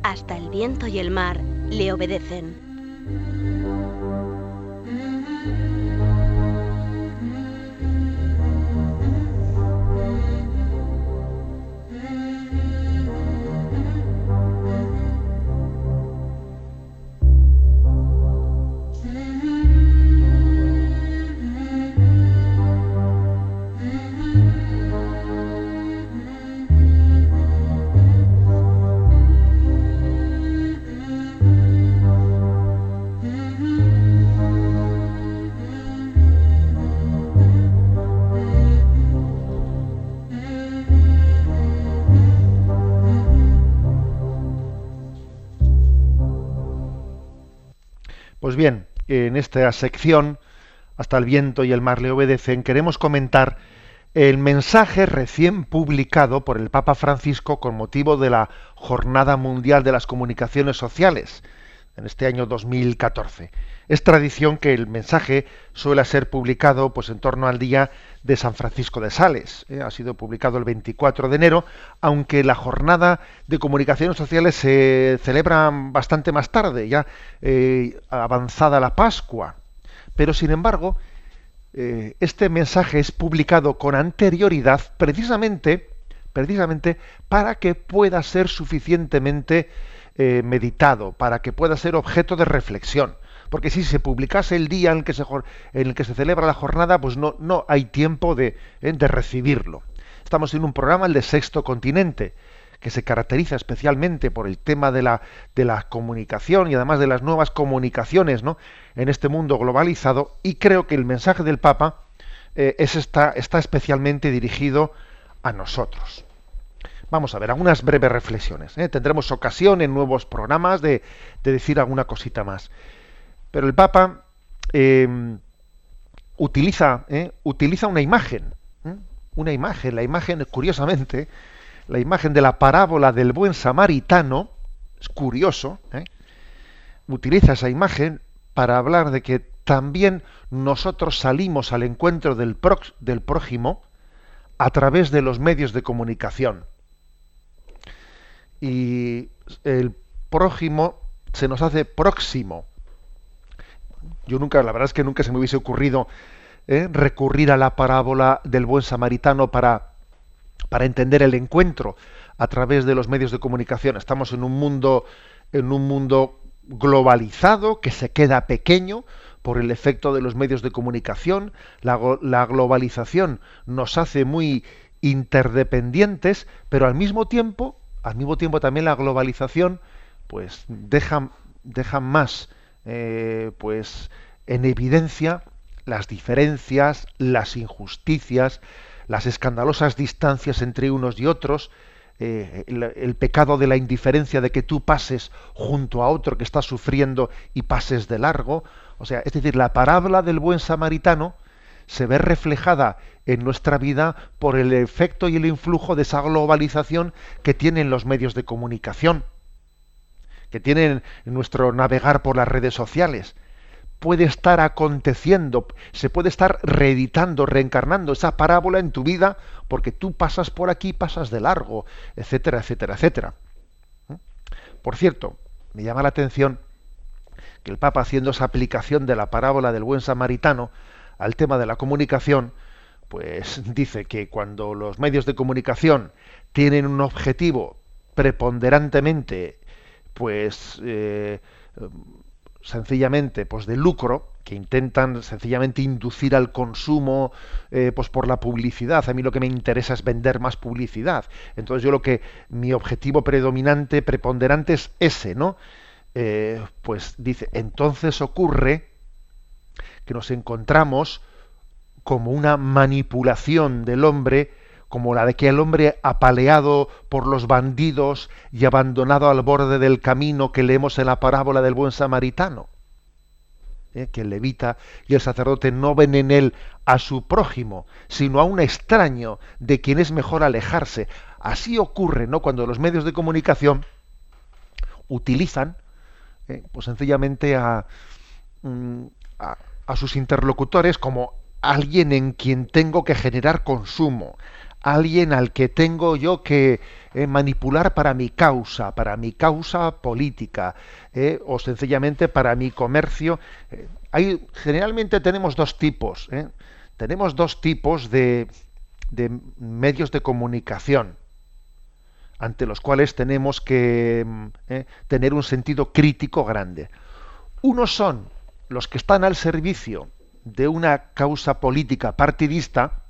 Hasta el viento y el mar le obedecen. Bien, en esta sección, hasta el viento y el mar le obedecen, queremos comentar el mensaje recién publicado por el Papa Francisco con motivo de la Jornada Mundial de las Comunicaciones Sociales en este año 2014. Es tradición que el mensaje suele ser publicado pues en torno al día de San Francisco de Sales. ¿eh? Ha sido publicado el 24 de enero, aunque la jornada de comunicaciones sociales se celebra bastante más tarde, ya eh, avanzada la Pascua. Pero sin embargo, eh, este mensaje es publicado con anterioridad precisamente, precisamente para que pueda ser suficientemente eh, meditado, para que pueda ser objeto de reflexión. Porque si se publicase el día en el que se, celebra la jornada, pues no, no hay tiempo de, eh, de recibirlo. Estamos en un programa, el de Sexto Continente, que se caracteriza especialmente por el tema de la, de la comunicación y además de las nuevas comunicaciones ¿no? en este mundo globalizado, y creo que el mensaje del Papa eh, es está, está especialmente dirigido a nosotros. Vamos a ver, algunas breves reflexiones. ¿eh? Tendremos ocasión en nuevos programas de, decir alguna cosita más. Pero el Papa em, utiliza, ¿eh? utiliza una imagen, una imagen, la imagen, curiosamente, la imagen de la parábola del buen samaritano, es curioso, ¿eh? utiliza esa imagen para hablar de que también nosotros salimos al encuentro del prójimo a través de los medios de comunicación. Y el prójimo se nos hace próximo. Yo nunca, la verdad es que nunca se me hubiese ocurrido ¿eh? recurrir a la parábola del buen samaritano para para entender el encuentro a través de los medios de comunicación. Estamos en un mundo, en un mundo globalizado que se queda pequeño por el efecto de los medios de comunicación. La, la globalización nos hace muy interdependientes, pero al mismo tiempo, al mismo tiempo también la globalización, pues deja, deja más, eh, pues en evidencia las diferencias, las injusticias, las escandalosas distancias entre unos y otros, eh, el, pecado de la indiferencia de que tú pases junto a otro que está sufriendo y pases de largo. O sea, es decir, la parábola del buen samaritano se ve reflejada en nuestra vida por el efecto y el influjo de esa globalización que tienen los medios de comunicación, que tienen nuestro navegar por las redes sociales puede estar aconteciendo, se puede estar reeditando, reencarnando esa parábola en tu vida, porque tú pasas por aquí, pasas de largo, etcétera, etcétera, etcétera. ¿Mm? Por cierto, me llama la atención que el Papa, haciendo esa aplicación de la parábola del buen samaritano al tema de la comunicación, pues dice que cuando los medios de comunicación tienen un objetivo preponderantemente, pues eh, sencillamente pues de lucro que intentan sencillamente inducir al consumo eh, pues por la publicidad. A mí lo que me interesa es vender más publicidad. Entonces yo lo que mi objetivo predominante preponderante es ese no eh, pues dice entonces ocurre que nos encontramos como una manipulación del hombre como la de que el hombre apaleado por los bandidos y abandonado al borde del camino que leemos en la parábola del buen samaritano. ¿eh? Que el levita y el sacerdote no ven en él a su prójimo, sino a un extraño de quien es mejor alejarse. Así ocurre, ¿no? Cuando los medios de comunicación utilizan, ¿eh? pues sencillamente mm, a, a sus interlocutores como alguien en quien tengo que generar consumo, alguien al que tengo yo que eh, manipular para mi causa, para mi causa política, eh, o sencillamente para mi comercio. Eh, generalmente tenemos dos tipos, tenemos dos tipos de, de medios de comunicación ante los cuales tenemos que tener un sentido crítico grande. Unos son los que están al servicio de una causa política partidista,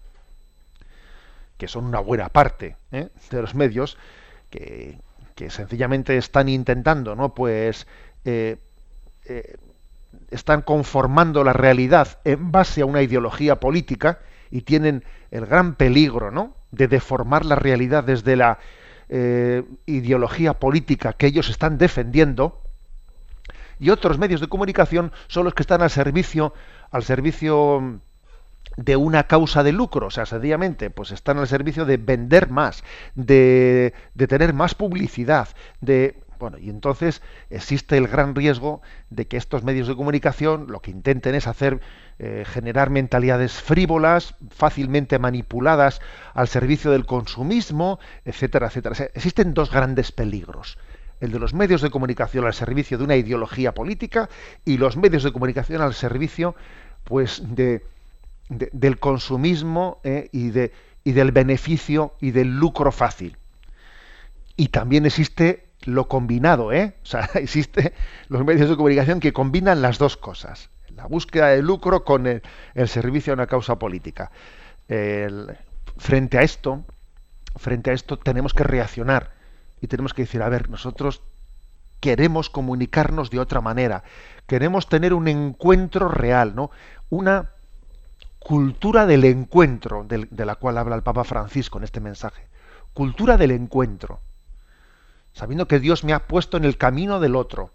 que son una buena parte ¿eh? de los medios, que, sencillamente están intentando, ¿no? Pues eh, eh, están conformando la realidad en base a una ideología política y tienen el gran peligro, ¿no? De deformar la realidad desde la ideología política que ellos están defendiendo. Y otros medios de comunicación son los que están al servicio, al servicio de una causa de lucro, o sea, sencillamente, pues están al servicio de vender más, de, de tener más publicidad, de bueno, y entonces existe el gran riesgo de que estos medios de comunicación lo que intenten es hacer eh, generar mentalidades frívolas, fácilmente manipuladas al servicio del consumismo, etcétera, etcétera. existen dos grandes peligros. El de los medios de comunicación al servicio de una ideología política y los medios de comunicación al servicio pues de, del consumismo eh, y, y del beneficio y del lucro fácil. Y también existe lo combinado, ¿eh? O sea, existe los medios de comunicación que combinan las dos cosas, la búsqueda de lucro con el, servicio a una causa política. frente a esto, frente a esto tenemos que reaccionar y tenemos que decir, a ver, nosotros queremos comunicarnos de otra manera, queremos tener un encuentro real, ¿no? Una cultura del encuentro de la cual habla el Papa Francisco en este mensaje. Cultura del encuentro sabiendo que Dios me ha puesto en el camino del otro,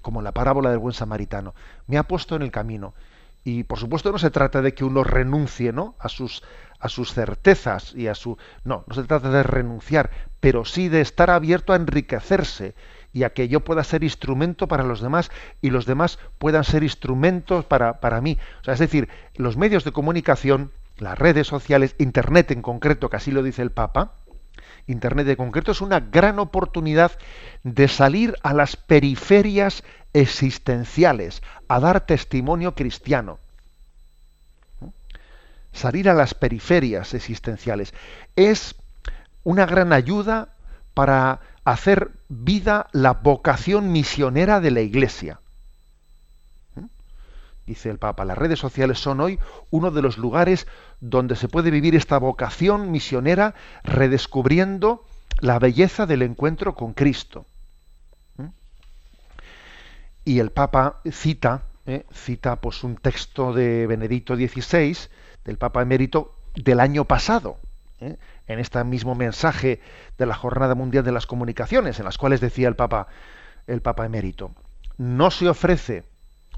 como la parábola del buen samaritano, me ha puesto en el camino. Y por supuesto no se trata de que uno renuncie ¿no? a, sus, a sus certezas y a su. No, no se trata de renunciar, pero sí de estar abierto a enriquecerse y a que yo pueda ser instrumento para los demás y los demás puedan ser instrumentos para, para mí. O sea, es decir, los medios de comunicación, las redes sociales, Internet en concreto, que así lo dice el Papa, Internet de concreto es una gran oportunidad de salir a las periferias existenciales, a dar testimonio cristiano. Salir a las periferias existenciales es una gran ayuda para hacer vida la vocación misionera de la Iglesia dice el Papa, las redes sociales son hoy uno de los lugares donde se puede vivir esta vocación misionera redescubriendo la belleza del encuentro con Cristo. ¿Mm? Y el Papa cita, ¿eh? cita pues un texto de Benedicto XVI, del Papa emérito, del año pasado, ¿eh? en este mismo mensaje de la Jornada Mundial de las Comunicaciones, en las cuales decía el Papa, el Papa emérito, no se ofrece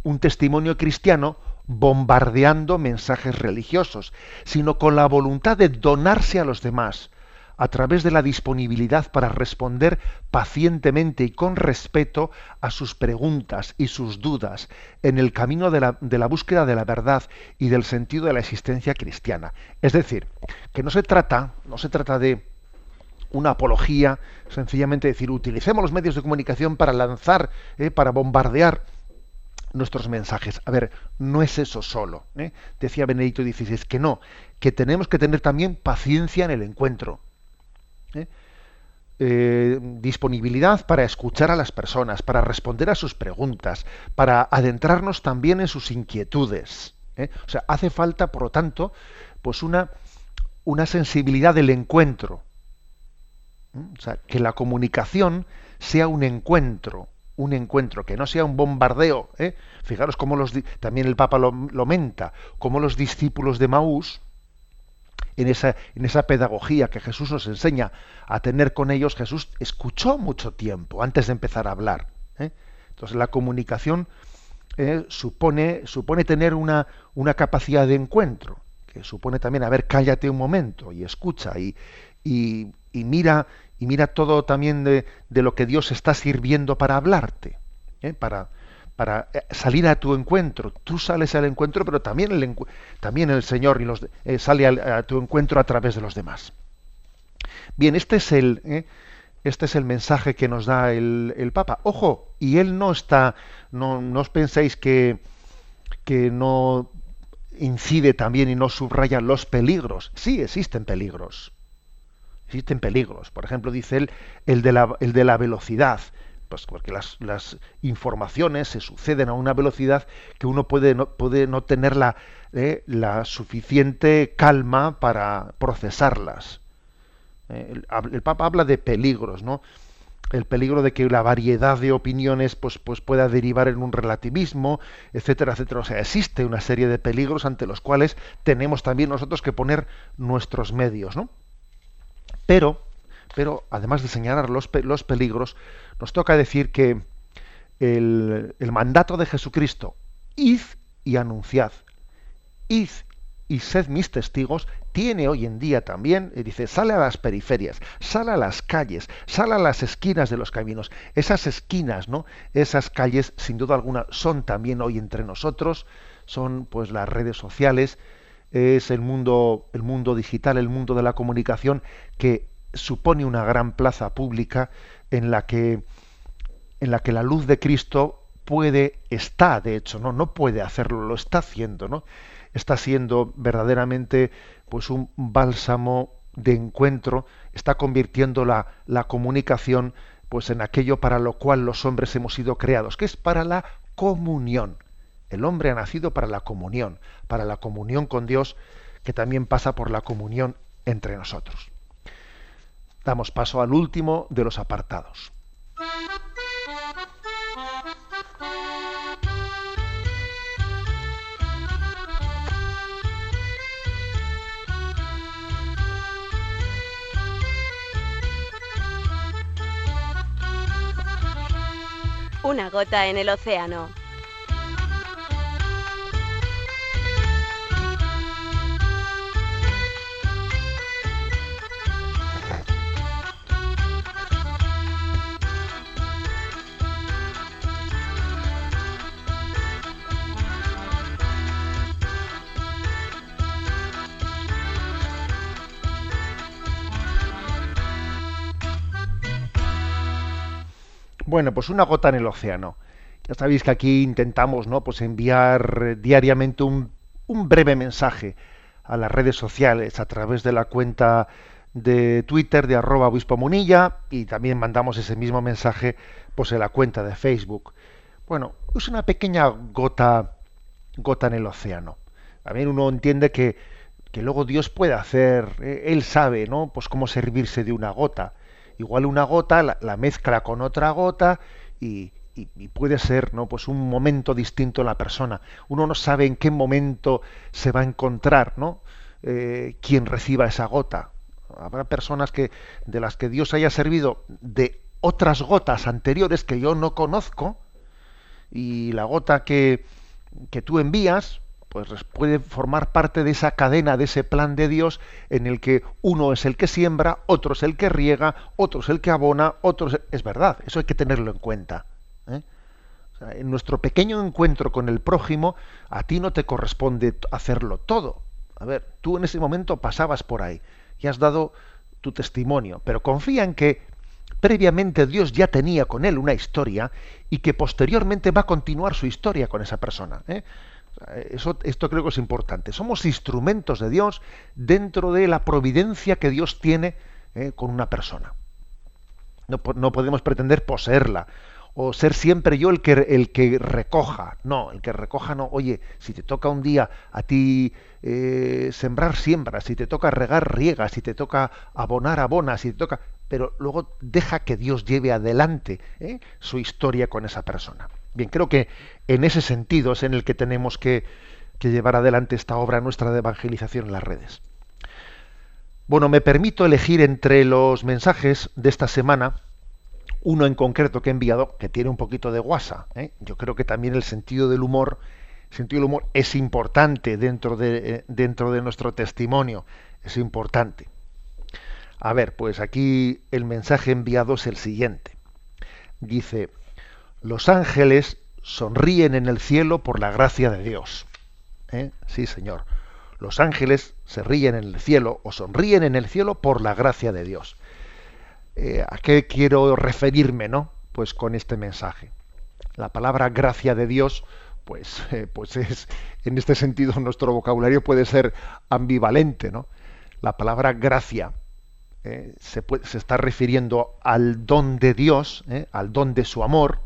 un testimonio cristiano bombardeando mensajes religiosos, sino con la voluntad de donarse a los demás, a través de la disponibilidad para responder pacientemente y con respeto a sus preguntas y sus dudas en el camino de la, de la, búsqueda de la verdad y del sentido de la existencia cristiana. Es decir, que no se trata, no se trata de una apología, sencillamente decir, utilicemos los medios de comunicación para lanzar, eh, para bombardear nuestros mensajes. A ver, no es eso solo. ¿eh? Decía Benedicto XVI que no, que tenemos que tener también paciencia en el encuentro. ¿Eh? Eh, disponibilidad para escuchar a las personas, para responder a sus preguntas, para adentrarnos también en sus inquietudes. O sea, hace falta, por lo tanto, pues una, una sensibilidad del encuentro. O sea, que la comunicación sea un encuentro, un encuentro, que no sea un bombardeo. ¿eh? Fijaros cómo también el Papa lo, menta, cómo los discípulos de Maús, en esa, en esa pedagogía que Jesús nos enseña a tener con ellos, Jesús escuchó mucho tiempo antes de empezar a hablar. ¿eh? Entonces la comunicación ¿eh? supone, supone tener una, una capacidad de encuentro, que supone también, a ver, cállate un momento y escucha y, y, y mira y mira todo también de, lo que Dios está sirviendo para hablarte, ¿eh? para, para eh, salir a tu encuentro. Tú sales al encuentro, pero también el, también el Señor y los, eh, sale a, tu encuentro a través de los demás. Bien, este es el, este es el mensaje que nos da el, el, Papa. Ojo, y él no está, no, no os penséis que, que no incide también y no subraya los peligros. Sí, existen peligros existen peligros. Por ejemplo, dice él, el de la, el de la velocidad. Pues porque las, las, informaciones se suceden a una velocidad que uno puede no, puede no tener la, eh, la suficiente calma para procesarlas. Eh, el, el, Papa habla de peligros, ¿no? el peligro de que la variedad de opiniones pues, pues pueda derivar en un relativismo, etcétera, etcétera. O sea, existe una serie de peligros ante los cuales tenemos también nosotros que poner nuestros medios, ¿no? Pero, pero además de señalar los, los peligros, nos toca decir que el, mandato de Jesucristo, id y anunciad, id y sed mis testigos, tiene hoy en día también, eh, dice, sale a las periferias, sale a las calles, sale a las esquinas de los caminos. Esas esquinas, ¿no? Esas calles, sin duda alguna, son también hoy entre nosotros, son pues las redes sociales, es el mundo, el mundo digital, el mundo de la comunicación, que supone una gran plaza pública en la que, en la, que la luz de Cristo puede, está, de hecho, ¿no? no puede hacerlo, lo está haciendo, ¿no? Está siendo verdaderamente pues un bálsamo de encuentro, está convirtiendo la, la comunicación pues en aquello para lo cual los hombres hemos sido creados, que es para la comunión. El hombre ha nacido para la comunión, para la comunión con Dios, que también pasa por la comunión entre nosotros. Damos paso al último de los apartados. Una gota en el océano. Bueno, pues una gota en el océano. Ya sabéis que aquí intentamos ¿no? pues enviar eh, diariamente un, breve mensaje a las redes sociales a través de la cuenta de Twitter de arroba obispo munilla y también mandamos ese mismo mensaje pues en la cuenta de Facebook. Bueno, es una pequeña gota, gota en el océano. También uno entiende que, que luego Dios puede hacer, eh, Él sabe, ¿no? Pues cómo servirse de una gota igual una gota la, mezcla con otra gota y, puede ser ¿no? pues un momento distinto en la persona. Uno no sabe en qué momento se va a encontrar ¿no? Eh, quien reciba esa gota. Habrá personas que, de las que Dios haya servido de otras gotas anteriores que yo no conozco y la gota que, que tú envías pues puede formar parte de esa cadena, de ese plan de Dios en el que uno es el que siembra, otro es el que riega, otro es el que abona, otro es... es verdad, eso hay que tenerlo en cuenta. ¿eh? en nuestro pequeño encuentro con el prójimo, a ti no te corresponde hacerlo todo. A ver, tú en ese momento pasabas por ahí y has dado tu testimonio, pero confía en que previamente Dios ya tenía con él una historia y que posteriormente va a continuar su historia con esa persona. ¿eh? Esto creo que es importante. Somos instrumentos de Dios dentro de la providencia que Dios tiene eh, con una persona. No, no, podemos pretender poseerla o ser siempre yo el que, el que recoja. No, el que recoja no. Oye, si te toca un día a ti eh, sembrar, siembra. Si te toca regar, riega. Si te toca abonar, abona. Si te toca... Pero luego deja que Dios lleve adelante eh, su historia con esa persona. Bien, creo que en ese sentido es en el que tenemos que, llevar adelante esta obra nuestra de evangelización en las redes. Bueno, me permito elegir entre los mensajes de esta semana uno en concreto que he enviado que tiene un poquito de guasa. ¿eh? Yo creo que también el sentido del humor, sentido del humor es importante dentro de, eh, dentro de nuestro testimonio, es importante. A ver, pues aquí el mensaje enviado es el siguiente. Dice, los ángeles sonríen en el cielo por la gracia de Dios. ¿Eh? Sí, Señor. Los ángeles se ríen en el cielo o sonríen en el cielo por la gracia de Dios. Eh, ¿A qué quiero referirme, no? Pues con este mensaje. La palabra gracia de Dios, pues, eh, pues es, en este sentido, nuestro vocabulario puede ser ambivalente, ¿no? La palabra gracia se, se, está refiriendo al don de Dios, al don de su amor,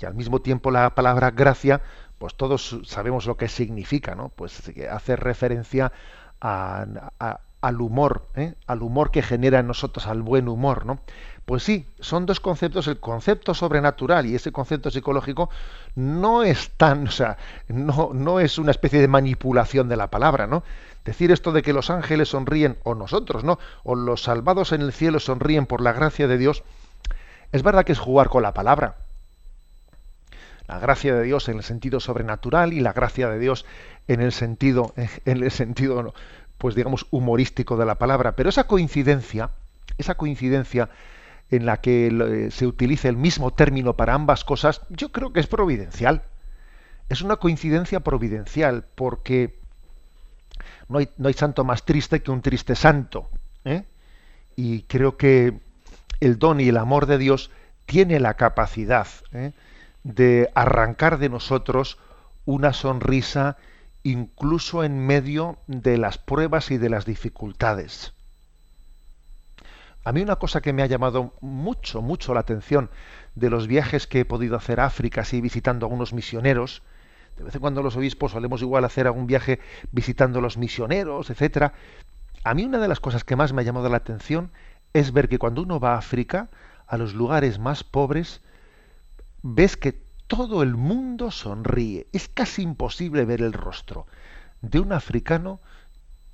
y al mismo tiempo la palabra gracia, pues todos sabemos lo que significa, ¿no? Pues hace referencia al humor, ¿eh? al humor que genera en nosotros, al buen humor, ¿no? Pues sí, son dos conceptos, el concepto sobrenatural y ese concepto psicológico no es tan, o sea, no, no es una especie de manipulación de la palabra, ¿no? Decir esto de que los ángeles sonríen, o nosotros, ¿no? O los salvados en el cielo sonríen por la gracia de Dios, es verdad que es jugar con la palabra, la gracia de Dios en el sentido sobrenatural y la gracia de Dios en el sentido, en el sentido, pues digamos, humorístico de la palabra. Pero esa coincidencia, esa coincidencia en la que eh, se utiliza el mismo término para ambas cosas, yo creo que es providencial. Es una coincidencia providencial, porque no hay, no hay santo más triste que un triste santo. ¿eh? Y creo que el don y el amor de Dios tiene la capacidad ¿eh? De arrancar de nosotros una sonrisa incluso en medio de las pruebas y de las dificultades. A mí una cosa que me ha llamado mucho, mucho la atención de los viajes que he podido hacer a África, así visitando a algunos misioneros, de vez en cuando los obispos solemos igual hacer algún viaje visitando a los misioneros, etcétera. A mí una de las cosas que más me ha llamado la atención es ver que cuando uno va a África, a los lugares más pobres, ves que todo el mundo sonríe. Es casi imposible ver el rostro de un africano,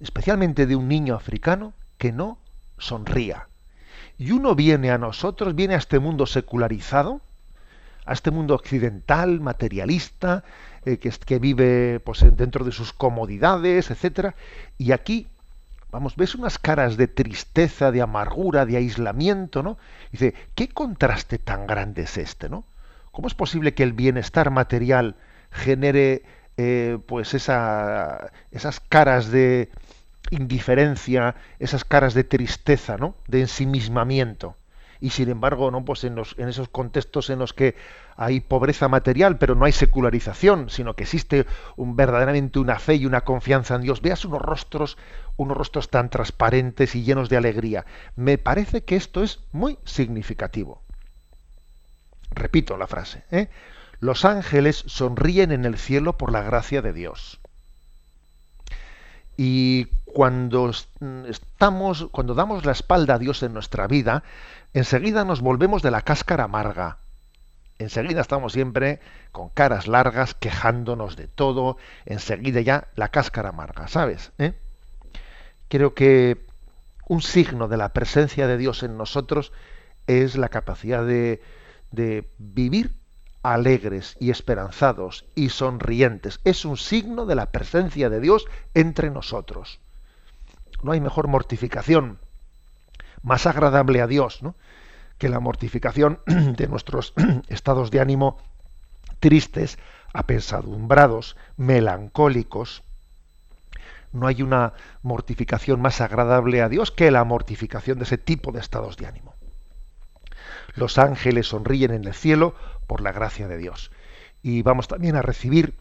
especialmente de un niño africano, que no sonría. Y uno viene a nosotros, viene a este mundo secularizado, a este mundo occidental, materialista, eh, que, que, vive pues, dentro de sus comodidades, etcétera, y aquí, vamos, ves unas caras de tristeza, de amargura, de aislamiento, ¿no? dice, ¿qué contraste tan grande es este, no? ¿Cómo es posible que el bienestar material genere eh, pues esa, esas caras de, indiferencia, esas caras de tristeza, ¿no? de ensimismamiento. Y sin embargo, ¿no? pues en, esos contextos en los que hay pobreza material, pero no hay secularización, sino que existe verdaderamente una fe y una confianza en Dios. Veas unos rostros, unos rostros tan transparentes y llenos de alegría. Me parece que esto es muy significativo. Repito la frase. ¿eh? Los ángeles sonríen en el cielo por la gracia de Dios. Y cuando estamos, cuando damos la espalda a Dios en nuestra vida, enseguida nos volvemos de la cáscara amarga. Enseguida estamos siempre con caras largas, quejándonos de todo. Enseguida ya la cáscara amarga, ¿sabes? ¿Eh? Creo que un signo de la presencia de Dios en nosotros es la capacidad de, de vivir alegres y esperanzados y sonrientes. Es un signo de la presencia de Dios entre nosotros. No hay mejor mortificación más agradable a Dios que la mortificación de nuestros estados de ánimo tristes, apesadumbrados, melancólicos. No hay una mortificación más agradable a Dios que la mortificación de ese tipo de estados de ánimo. Los ángeles sonríen en el cielo por la gracia de Dios. Y vamos también a recibir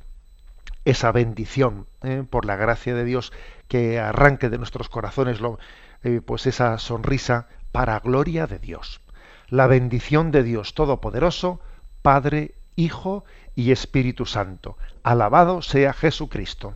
esa bendición ¿eh? por la gracia de Dios que arranque de nuestros corazones lo, eh, pues esa sonrisa para gloria de Dios. La bendición de Dios Todopoderoso, Padre, Hijo y Espíritu Santo. Alabado sea Jesucristo.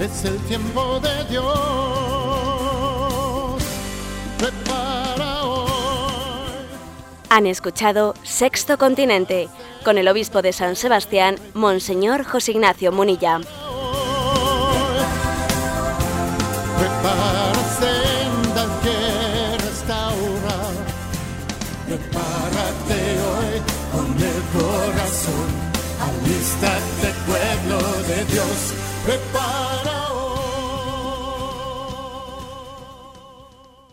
es el tiempo de Dios. Prepara hoy. Han escuchado Sexto Continente con el obispo de San Sebastián, Monseñor José Ignacio Munilla. Prepara sendas que restaurar. Prepárate hoy con el corazón. Alístate, pueblo de Dios